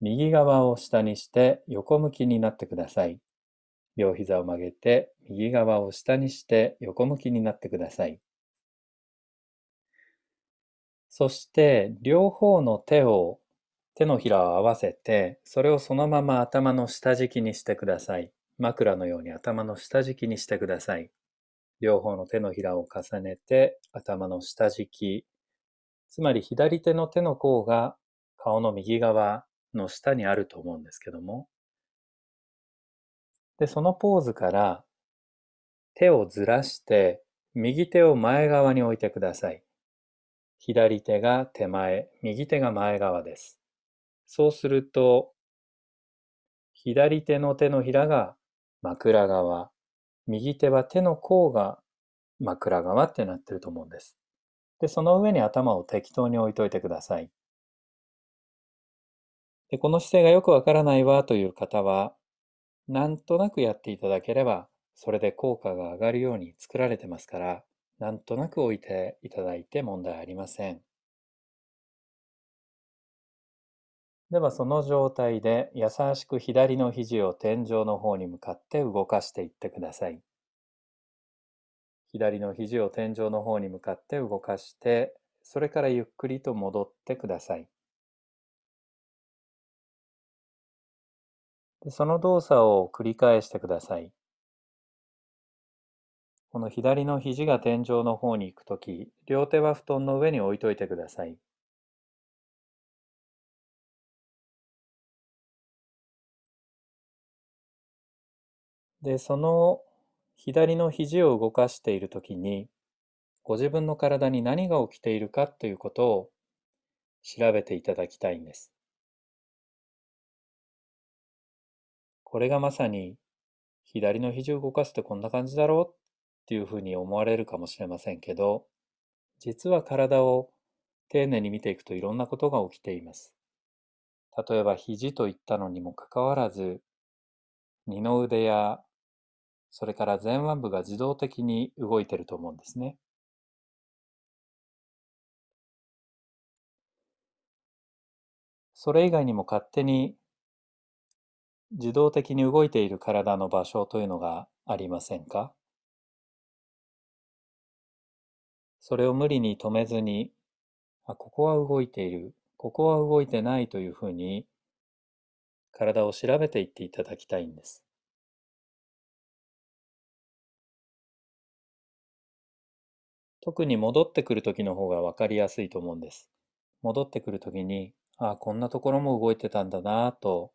右側を下にして横向きになってください。両膝を曲げて右側を下にして横向きになってください。そして両方の手を手のひらを合わせてそれをそのまま頭の下敷きにしてください。枕のように頭の下敷きにしてください。両方の手のひらを重ねて頭の下敷き、つまり左手の手の甲が顔の右側の下にあると思うんですけども、で、そのポーズから手をずらして右手を前側に置いてください。左手が手前、右手が前側です。そうすると、左手の手のひらが枕側、右手は手の甲が枕側ってなってると思うんです。で、その上に頭を適当に置いといてください。で、この姿勢がよくわからないわという方は、なんとなくやっていただければ、それで効果が上がるように作られてますから、なんとなく置いていただいて問題ありません。ではその状態で優しく左の肘を天井の方に向かって動かしていってください。左の肘を天井の方に向かって動かして、それからゆっくりと戻ってください。その動作を繰り返してください。この左の肘が天井の方に行くとき、両手は布団の上に置いといてください。で、その左の肘を動かしているときに、ご自分の体に何が起きているかということを調べていただきたいんです。これがまさに左の肘を動かすってこんな感じだろうっていうふうに思われるかもしれませんけど、実は体を丁寧に見ていくといろんなことが起きています。例えば肘と言ったのにもかかわらず、二の腕やそれから前腕部が自動的に動いてると思うんですね。それ以外にも勝手に自動的に動いている体の場所というのがありませんか？それを無理に止めずに、あ、ここは動いている、ここは動いてないというふうに体を調べていっていただきたいんです。特に戻ってくる時の方が分かりやすいと思うんです。戻ってくる時に、ああ、こんなところも動いてたんだなぁと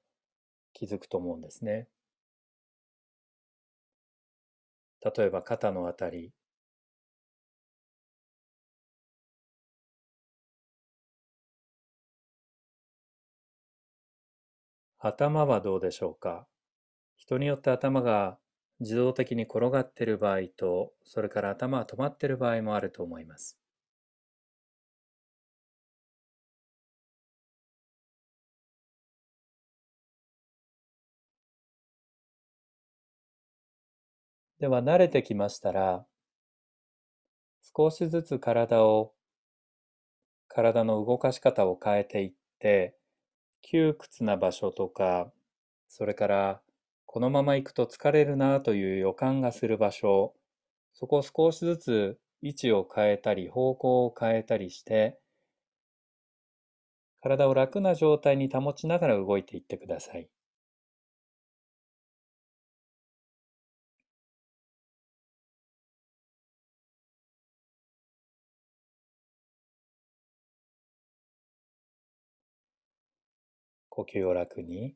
気づくと思うんですね。例えば肩のあたり、頭はどうでしょうか？人によって頭が自動的に転がっている場合と、それから頭は止まっている場合もあると思います。では慣れてきましたら、少しずつ体を、体の動かし方を変えていって、窮屈な場所とか、それからこのまま行くと疲れるなという予感がする場所、そこを少しずつ位置を変えたり方向を変えたりして、体を楽な状態に保ちながら動いていってください。呼吸を楽に。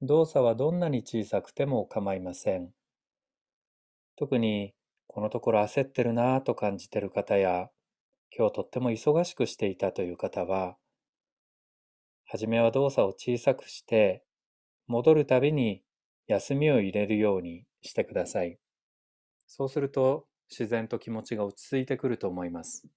動作はどんなに小さくても構いません。特にこのところ焦ってるなぁと感じている方や、今日とっても忙しくしていたという方は、はじめは動作を小さくして、戻るたびに休みを入れるようにしてください。そうすると自然と気持ちが落ち着いてくると思います。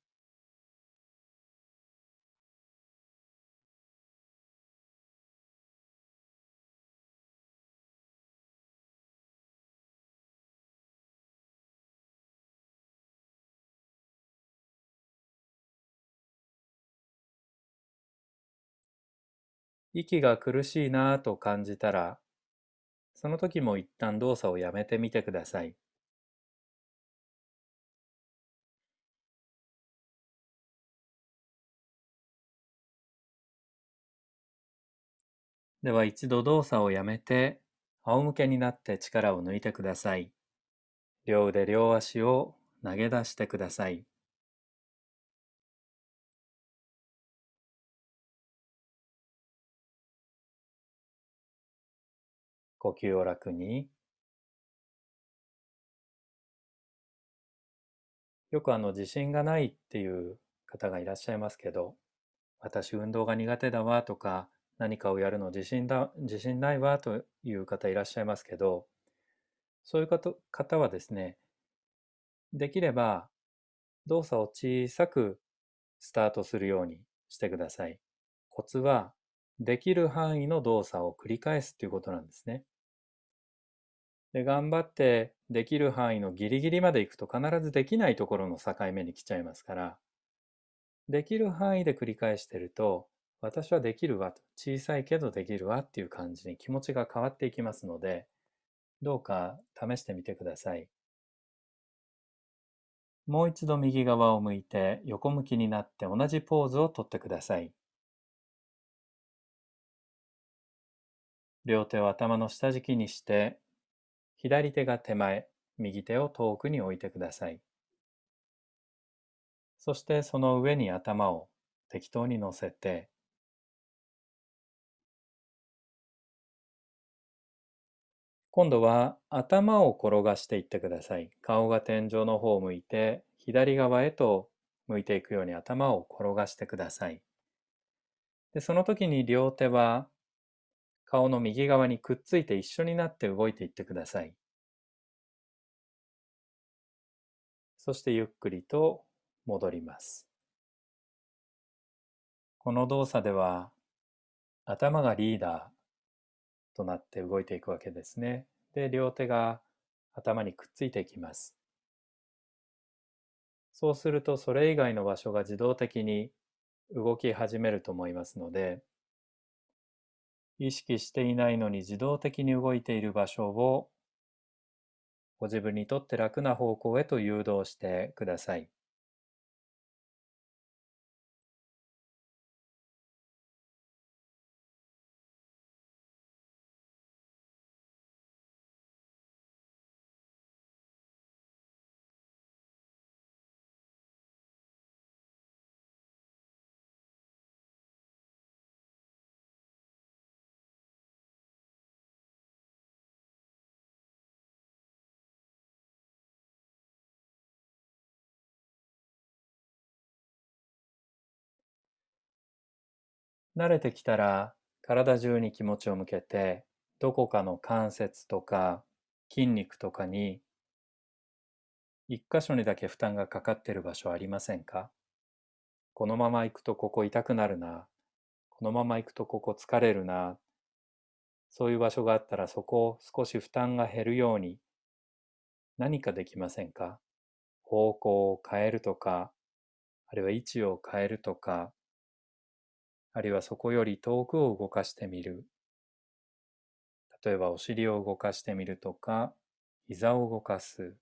息が苦しいなぁと感じたら、その時も一旦動作をやめてみてください。では一度動作をやめて、仰向けになって力を抜いてください。両腕両足を投げ出してください。呼吸を楽に。よくあの自信がないっていう方がいらっしゃいますけど、私運動が苦手だわとか、何かをやるの自信だ、自信ないわという方いらっしゃいますけど、そういう方はですね、できれば動作を小さくスタートするようにしてください。コツは、できる範囲の動作を繰り返すということなんですね。で頑張ってできる範囲のギリギリまで行くと必ずできないところの境目に来ちゃいますからできる範囲で繰り返してると私はできるわと小さいけどできるわっていう感じに気持ちが変わっていきますのでどうか試してみてくださいもう一度右側を向いて横向きになって同じポーズをとってください両手を頭の下敷きにして左手が手前、右手を遠くに置いてください。そしてその上に頭を適当に乗せて、今度は頭を転がしていってください。顔が天井の方を向いて、左側へと向いていくように頭を転がしてください。でその時に両手は顔の右側にくっついて一緒になって動いていってください。そしてゆっくりと戻ります。この動作では頭がリーダーとなって動いていくわけですね。で、両手が頭にくっついていきます。そうするとそれ以外の場所が自動的に動き始めると思いますので、意識していないのに自動的に動いている場所をご自分にとって楽な方向へと誘導してください。慣れてきたら体中に気持ちを向けてどこかの関節とか筋肉とかに一箇所にだけ負担がかかっている場所ありませんか？このまま行くとここ痛くなるな。このまま行くとここ疲れるな。そういう場所があったらそこを少し負担が減るように何かできませんか？方向を変えるとか、あるいは位置を変えるとか、あるいはそこより遠くを動かしてみる。例えばお尻を動かしてみるとか、膝を動かす。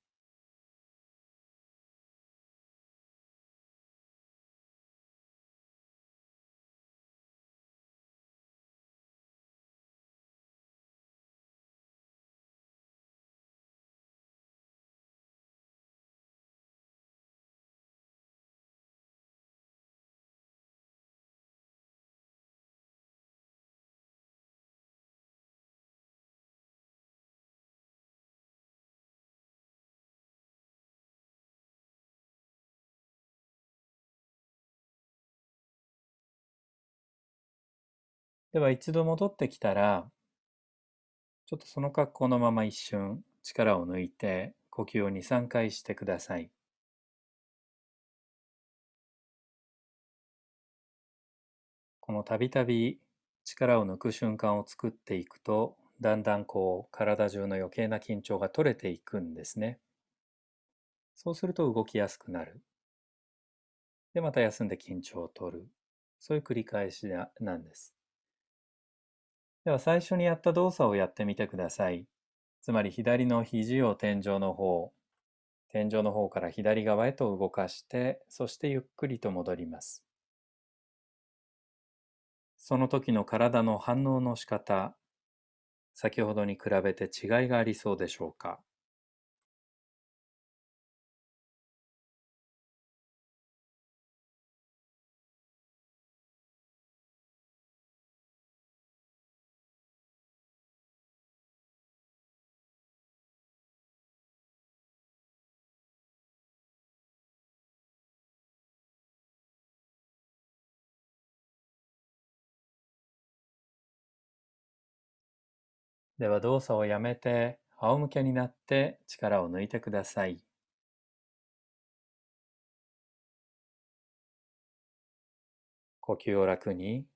では一度戻ってきたら、ちょっとその格好のまま一瞬力を抜いて呼吸を2、3回してください。このたびたび力を抜く瞬間を作っていくと、だんだんこう体中の余計な緊張が取れていくんですね。そうすると動きやすくなる。で、また休んで緊張を取る。そういう繰り返しなんです。では最初にやった動作をやってみてください。つまり左の肘を天井の方、天井の方から左側へと動かして、そしてゆっくりと戻ります。その時の体の反応の仕方、先ほどに比べて違いがありそうでしょうか？では動作をやめて仰向けになって力を抜いてください。呼吸を楽に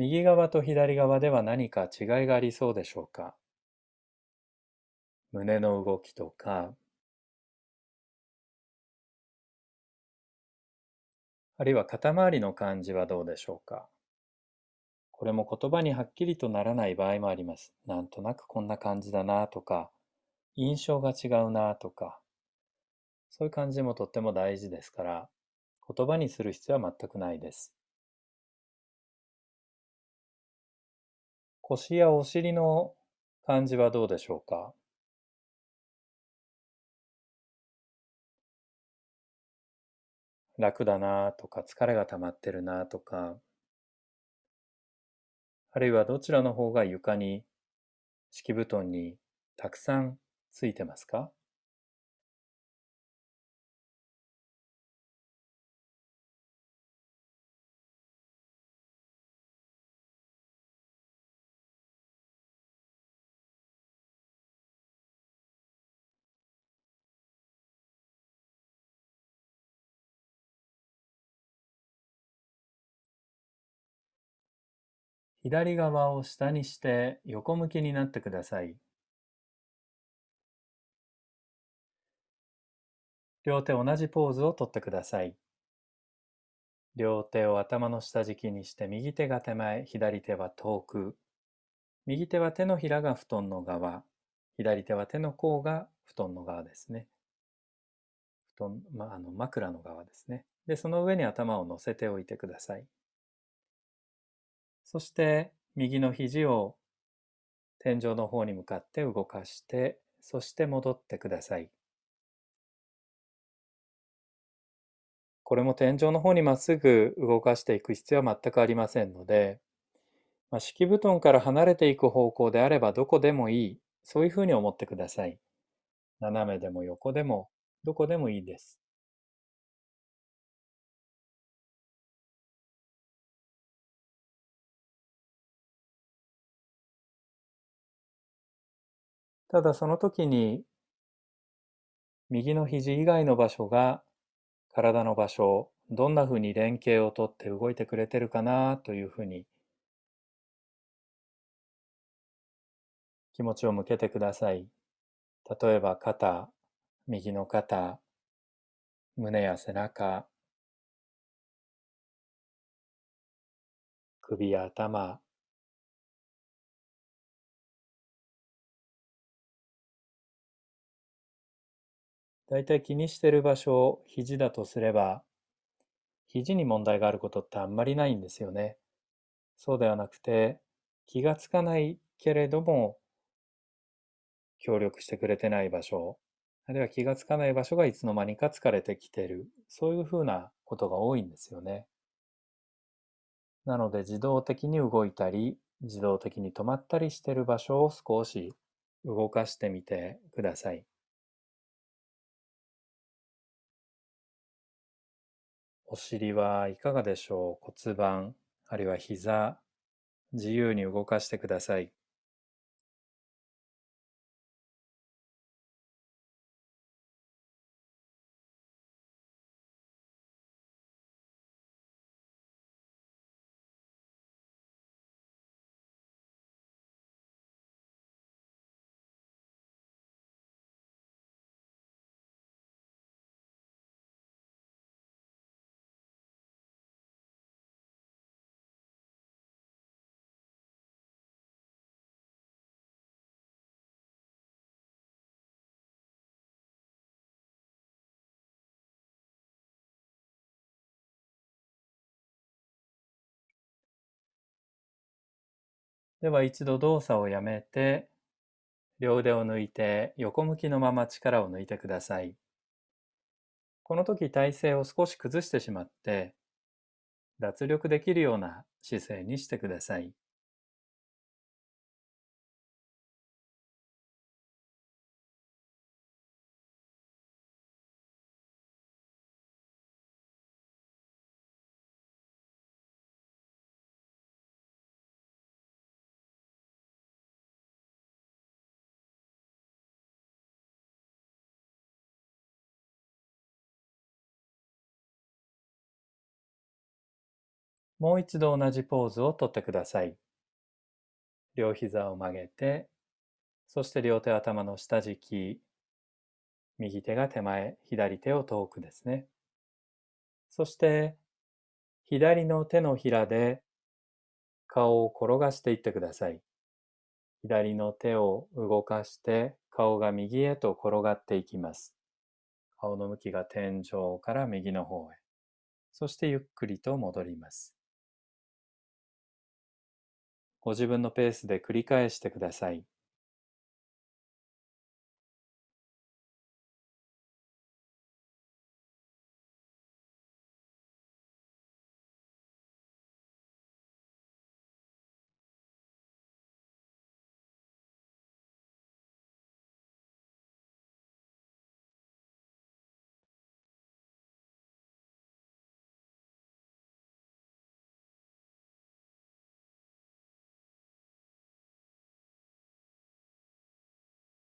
右側と左側では何か違いがありそうでしょうか？胸の動きとか、あるいは肩周りの感じはどうでしょうか？これも言葉にはっきりとならない場合もあります。なんとなくこんな感じだなとか、印象が違うなとか、そういう感じもとっても大事ですから、言葉にする必要は全くないです。腰やお尻の感じはどうでしょうか？楽だなとか疲れが溜まってるなとか。あるいはどちらの方が床に敷布団にたくさんついてますか？左側を下にして横向きになってください。両手同じポーズをとってください。両手を頭の下敷きにして右手が手前、左手は遠く。右手は手のひらが布団の側、左手は手の甲が布団の側ですね。布団、まあ、の枕の側ですね。で、その上に頭を乗せておいてください。そして右の肘を天井の方に向かって動かして、そして戻ってください。これも天井の方にまっすぐ動かしていく必要は全くありませんので、まあ、敷布団から離れていく方向であればどこでもいい、そういうふうに思ってください。斜めでも横でもどこでもいいです。ただその時に右の肘以外の場所が体の場所どんなふうに連携をとって動いてくれてるかなというふうに気持ちを向けてください。例えば肩、右の肩、胸や背中、首や頭、大体気にしてる場所を肘だとすれば、肘に問題があることってあんまりないんですよね。そうではなくて、気がつかないけれども、協力してくれてない場所、あるいは気がつかない場所がいつの間にか疲れてきてる、そういうふうなことが多いんですよね。なので自動的に動いたり、自動的に止まったりしてる場所を少し動かしてみてください。お尻はいかがでしょう？骨盤、あるいは膝、自由に動かしてください。では一度動作をやめて、両腕を抜いて横向きのまま力を抜いてください。この時体勢を少し崩してしまって、脱力できるような姿勢にしてください。もう一度同じポーズをとってください。両膝を曲げて、そして両手頭の下敷き、右手が手前、左手を遠くですね。そして、左の手のひらで顔を転がしていってください。左の手を動かして顔が右へと転がっていきます。顔の向きが天井から右の方へ。そしてゆっくりと戻ります。ご自分のペースで繰り返してください。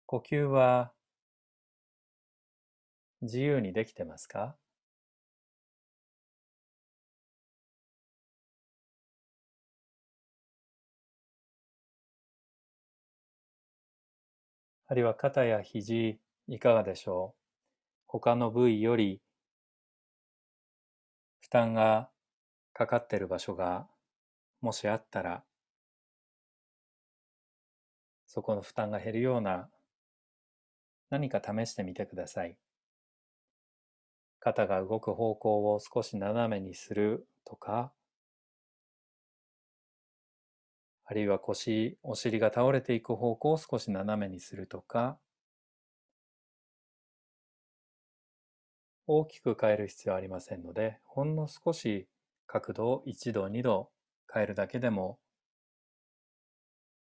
呼吸は自由にできてますか？あるいは肩や肘いかがでしょう？他の部位より負担がかかっている場所がもしあったらそこの負担が減るような何か試してみてください。肩が動く方向を少し斜めにするとか、あるいは腰、お尻が倒れていく方向を少し斜めにするとか、大きく変える必要はありませんので、ほんの少し角度を1度、2度変えるだけでも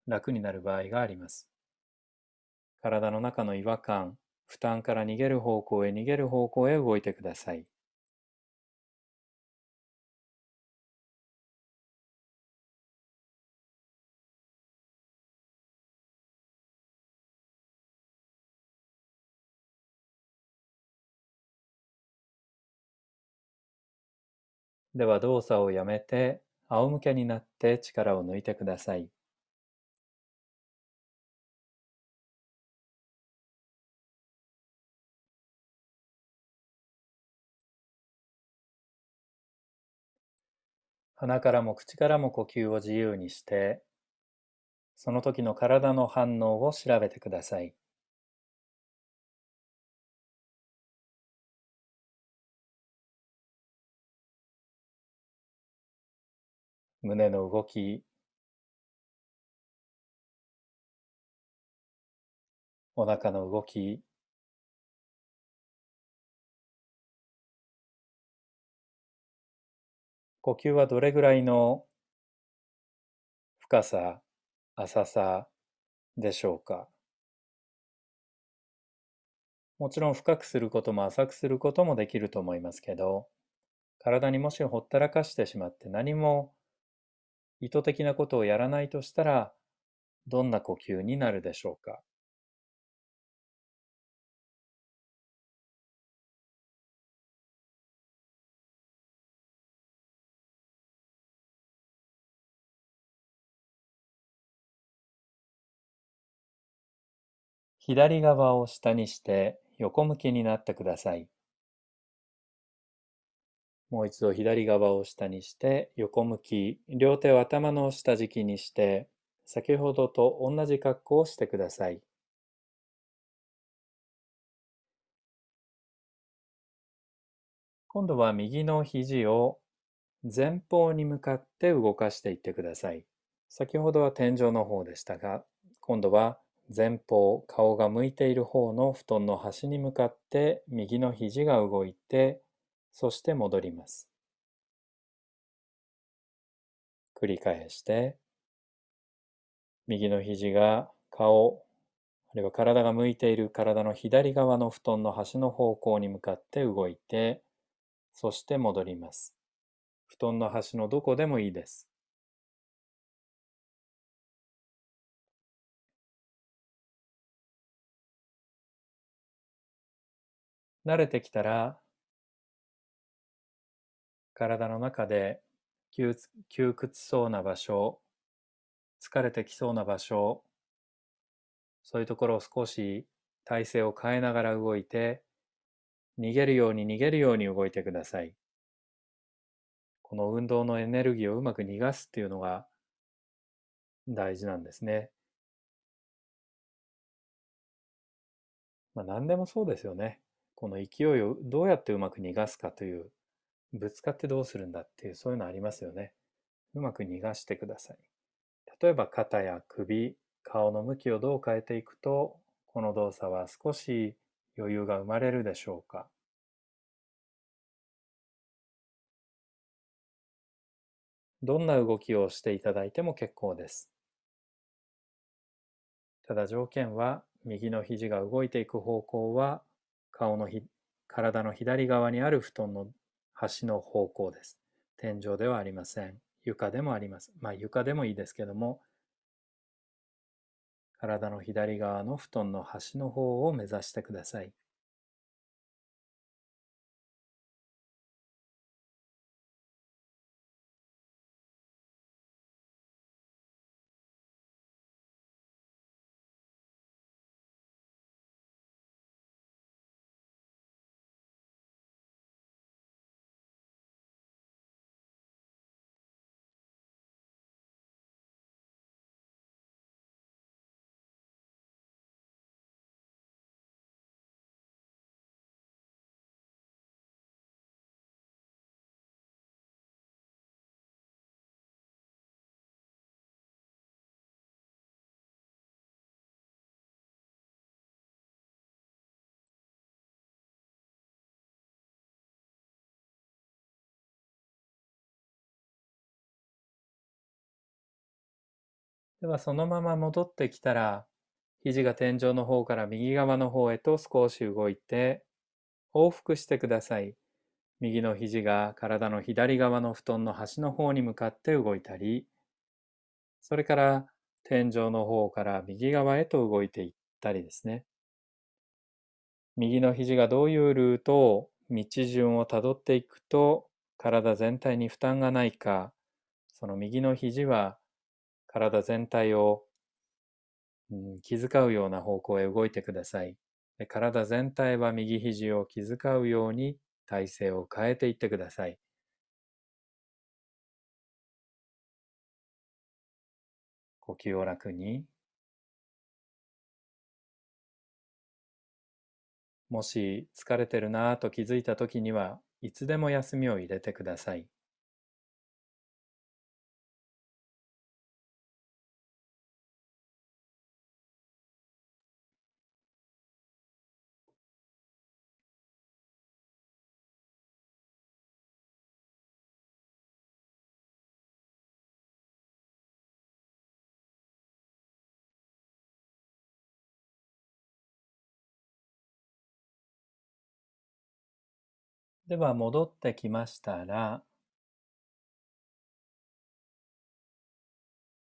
楽になる場合があります。体の中の違和感、負担から逃げる方向へ逃げる方向へ動いてください。では動作をやめて仰向けになって力を抜いてください。鼻からも口からも呼吸を自由にして、その時の体の反応を調べてください。胸の動き、お腹の動き、呼吸はどれぐらいの深さ、浅さでしょうか？もちろん深くすることも浅くすることもできると思いますけど、体にもしほったらかしてしまって何も意図的なことをやらないとしたら、どんな呼吸になるでしょうか左側を下にして横向きになってください。もう一度左側を下にして横向き、両手を頭の下敷きにして、先ほどと同じ格好をしてください。今度は右の肘を前方に向かって動かしていってください。先ほどは天井の方でしたが、今度は前方、顔が向いている方の布団の端に向かって右の肘が動いて、そして戻ります。繰り返して、右の肘が顔、あるいは体が向いている体の左側の布団の端の方向に向かって動いて、そして戻ります。布団の端のどこでもいいです。慣れてきたら、体の中で窮屈そうな場所、疲れてきそうな場所、そういうところを少し体勢を変えながら動いて、逃げるように逃げるように動いてください。この運動のエネルギーをうまく逃がすっていうのが大事なんですね。まあ何でもそうですよね。この勢いをどうやってうまく逃がすかという、ぶつかってどうするんだっていう、そういうのありますよね。うまく逃がしてください。例えば肩や首、顔の向きをどう変えていくと、この動作は少し余裕が生まれるでしょうか。どんな動きをしていただいても結構です。ただ条件は右の肘が動いていく方向は顔のひ体の左側にある布団の端の方向です。天井ではありません。床でもあります。まあ床でもいいですけども、体の左側の布団の端の方を目指してください。ではそのまま戻ってきたら、肘が天井の方から右側の方へと少し動いて、往復してください。右の肘が体の左側の布団の端の方に向かって動いたり、それから天井の方から右側へと動いていったりですね。右の肘がどういうルートを道順をたどっていくと体全体に負担がないか、その右の肘は体全体を、うん、気遣うような方向へ動いてください。体全体は右肘を気遣うように体勢を変えていってください。呼吸を楽に。もし疲れてるなぁと気づいた時にはいつでも休みを入れてください。では戻ってきましたら、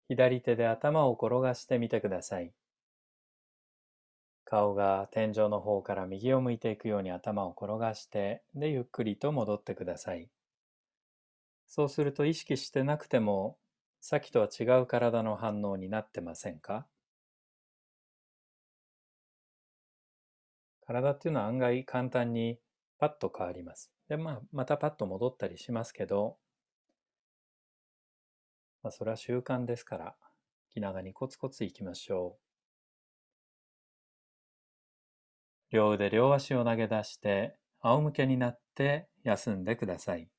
左手で頭を転がしてみてください。顔が天井の方から右を向いていくように頭を転がして、で、ゆっくりと戻ってください。そうすると意識してなくても、さっきとは違う体の反応になってませんか？体っていうのは案外簡単にパッと変わります。で、まあ、またパッと戻ったりしますけど、まあ、それは習慣ですから、気長にコツコツいきましょう。両腕両足を投げ出して、仰向けになって休んでください。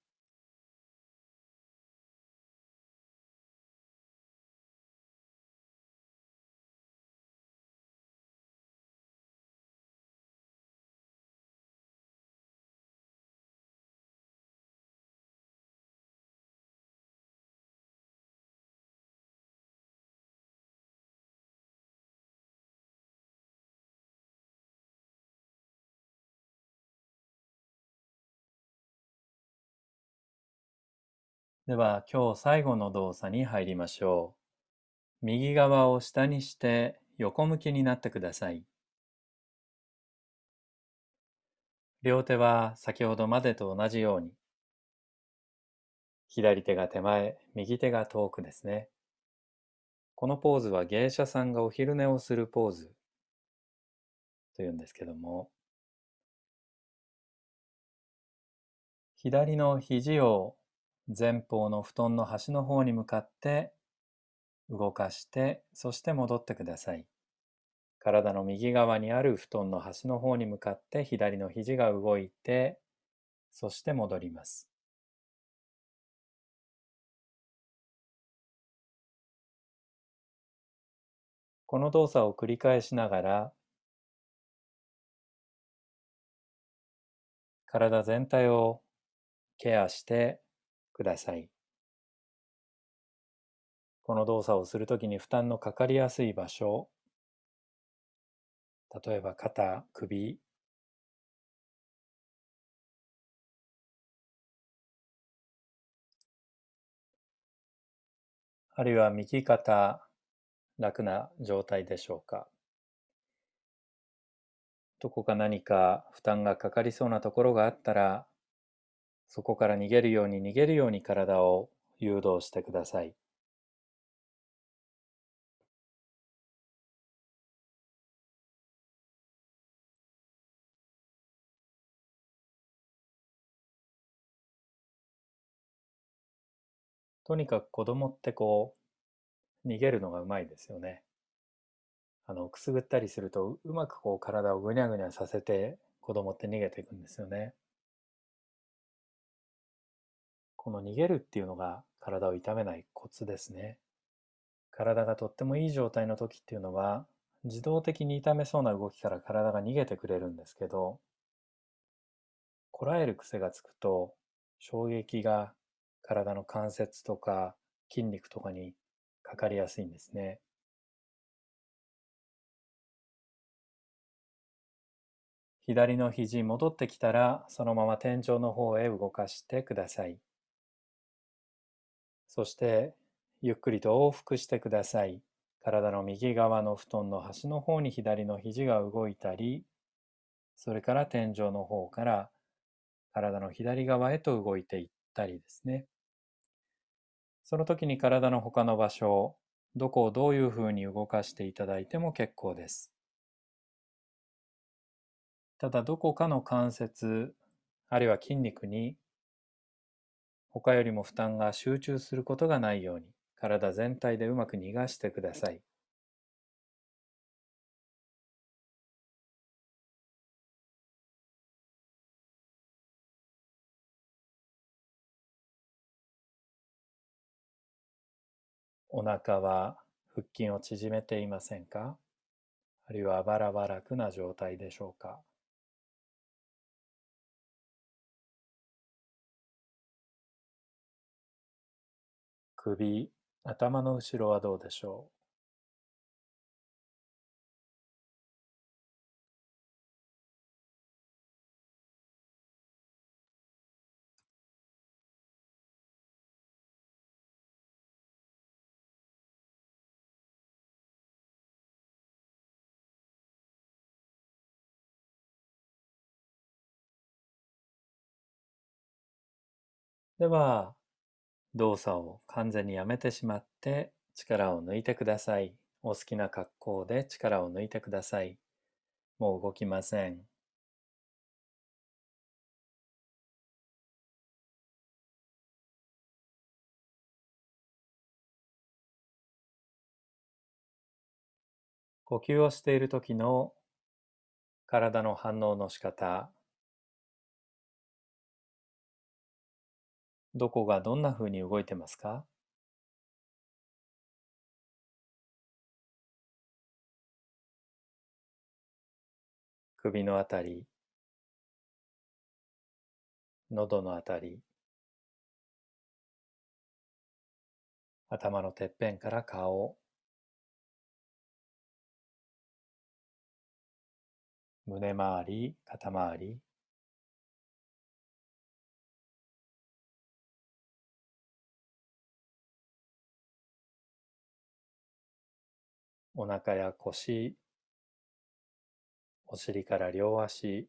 では今日最後の動作に入りましょう。右側を下にして横向きになってください。両手は先ほどまでと同じように。左手が手前、右手が遠くですね。このポーズは芸者さんがお昼寝をするポーズというんですけども、左の肘を前方の布団の端の方に向かって動かして、そして戻ってください。体の右側にある布団の端の方に向かって左の肘が動いて、そして戻ります。この動作を繰り返しながら、体全体をケアしてください。この動作をするときに負担のかかりやすい場所、例えば肩、首、あるいは右肩、楽な状態でしょうか。どこか何か負担がかかりそうなところがあったら、そこから逃げるように逃げるように体を誘導してください。とにかく子供ってこう、逃げるのがうまいですよね。あの、くすぐったりすると、うまくこう体をぐにゃぐにゃさせて子供って逃げていくんですよね。この逃げるっていうのが体を痛めないコツですね。体がとってもいい状態の時っていうのは、自動的に痛めそうな動きから体が逃げてくれるんですけど、こらえる癖がつくと、衝撃が体の関節とか筋肉とかにかかりやすいんですね。左の肘戻ってきたら、そのまま天井の方へ動かしてください。そしてゆっくりと往復してください。体の右側の布団の端の方に左の肘が動いたり、それから天井の方から体の左側へと動いていったりですね。その時に体の他の場所、どこをどういうふうに動かしていただいても結構です。ただどこかの関節、あるいは筋肉に他よりも負担が集中することがないように体全体でうまく逃がしてください。お腹は腹筋を縮めていませんか？あるいはバラバラくな状態でしょうか？首、頭の後ろはどうでしょう？では、動作を完全にやめてしまって力を抜いてください。お好きな格好で力を抜いてください。もう動きません。呼吸をしている時の体の反応の仕方どこがどんなふうに動いてますか？首のあたり、喉のあたり、頭のてっぺんから顔、胸周り、肩周り、お腹や腰、お尻から両足、